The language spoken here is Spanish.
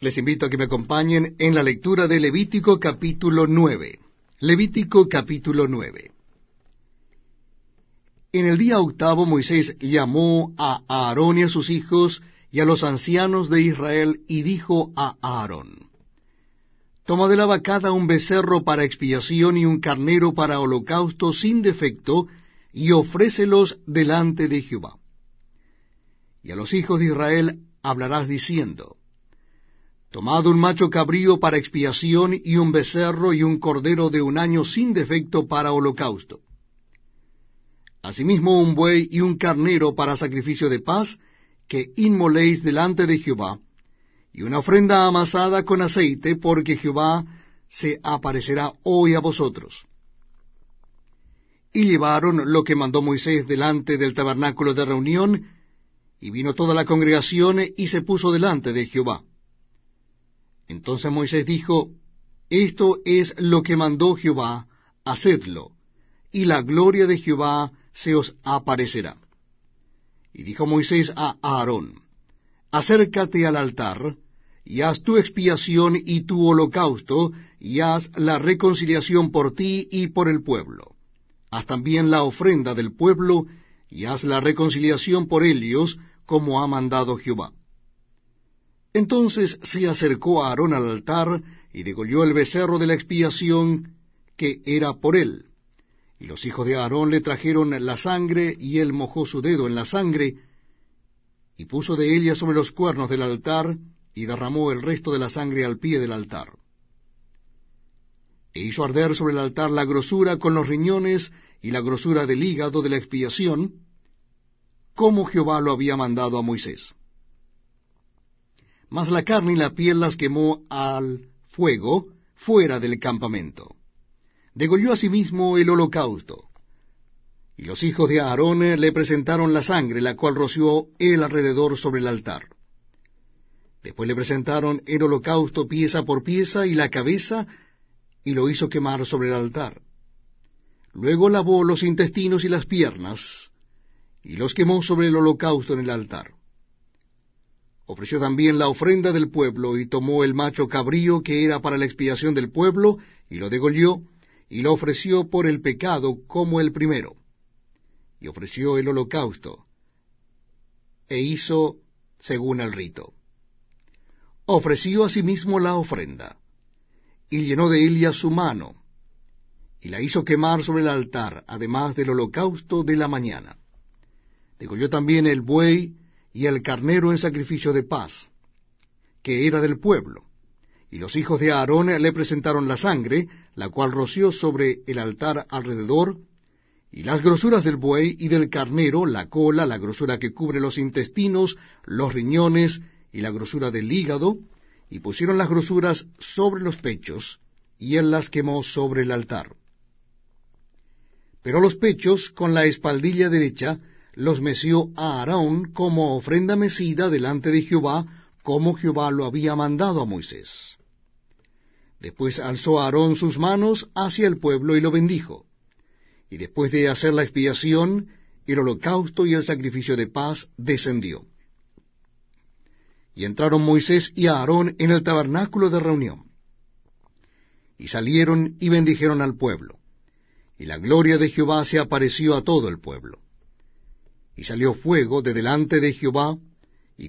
Les invito a que me acompañen en la lectura de Levítico capítulo 9. Levítico capítulo 9. En el día octavo Moisés llamó a Aarón y a sus hijos y a los ancianos de Israel y dijo a Aarón, Toma de la vacada un becerro para expiación y un carnero para holocausto sin defecto, y ofrécelos delante de Jehová. Y a los hijos de Israel hablarás diciendo, Tomad un macho cabrío para expiación y un becerro y un cordero de un año sin defecto para holocausto. Asimismo un buey y un carnero para sacrificio de paz, que inmoléis delante de Jehová, y una ofrenda amasada con aceite, porque Jehová se aparecerá hoy a vosotros. Y llevaron lo que mandó Moisés delante del tabernáculo de reunión, y vino toda la congregación y se puso delante de Jehová. Entonces Moisés dijo, Esto es lo que mandó Jehová, hacedlo, y la gloria de Jehová se os aparecerá. Y dijo Moisés a Aarón, Acércate al altar, y haz tu expiación y tu holocausto, y haz la reconciliación por ti y por el pueblo. Haz también la ofrenda del pueblo, y haz la reconciliación por ellos, como ha mandado Jehová. Entonces se acercó a Aarón al altar y degolló el becerro de la expiación que era por él. Y los hijos de Aarón le trajeron la sangre, y él mojó su dedo en la sangre, y puso de ella sobre los cuernos del altar, y derramó el resto de la sangre al pie del altar. E hizo arder sobre el altar la grosura con los riñones y la grosura del hígado de la expiación, como Jehová lo había mandado a Moisés mas la carne y la piel las quemó al fuego fuera del campamento. Degolló asimismo el holocausto. Y los hijos de Aarón le presentaron la sangre, la cual roció él alrededor sobre el altar. Después le presentaron el holocausto pieza por pieza y la cabeza, y lo hizo quemar sobre el altar. Luego lavó los intestinos y las piernas, y los quemó sobre el holocausto en el altar. Ofreció también la ofrenda del pueblo, y tomó el macho cabrío que era para la expiación del pueblo, y lo degolló, y lo ofreció por el pecado como el primero. Y ofreció el holocausto, e hizo según el rito. Ofreció asimismo la ofrenda, y llenó de ella su mano, y la hizo quemar sobre el altar, además del holocausto de la mañana. Degolló también el buey, y el carnero en sacrificio de paz, que era del pueblo. Y los hijos de Aarón le presentaron la sangre, la cual roció sobre el altar alrededor, y las grosuras del buey y del carnero, la cola, la grosura que cubre los intestinos, los riñones y la grosura del hígado, y pusieron las grosuras sobre los pechos, y él las quemó sobre el altar. Pero los pechos, con la espaldilla derecha, los meció a Aarón como ofrenda mecida delante de Jehová, como Jehová lo había mandado a Moisés. Después alzó Aarón sus manos hacia el pueblo y lo bendijo. Y después de hacer la expiación, el holocausto y el sacrificio de paz descendió. Y entraron Moisés y Aarón en el tabernáculo de reunión. Y salieron y bendijeron al pueblo. Y la gloria de Jehová se apareció a todo el pueblo. Y salió fuego de delante de Jehová, y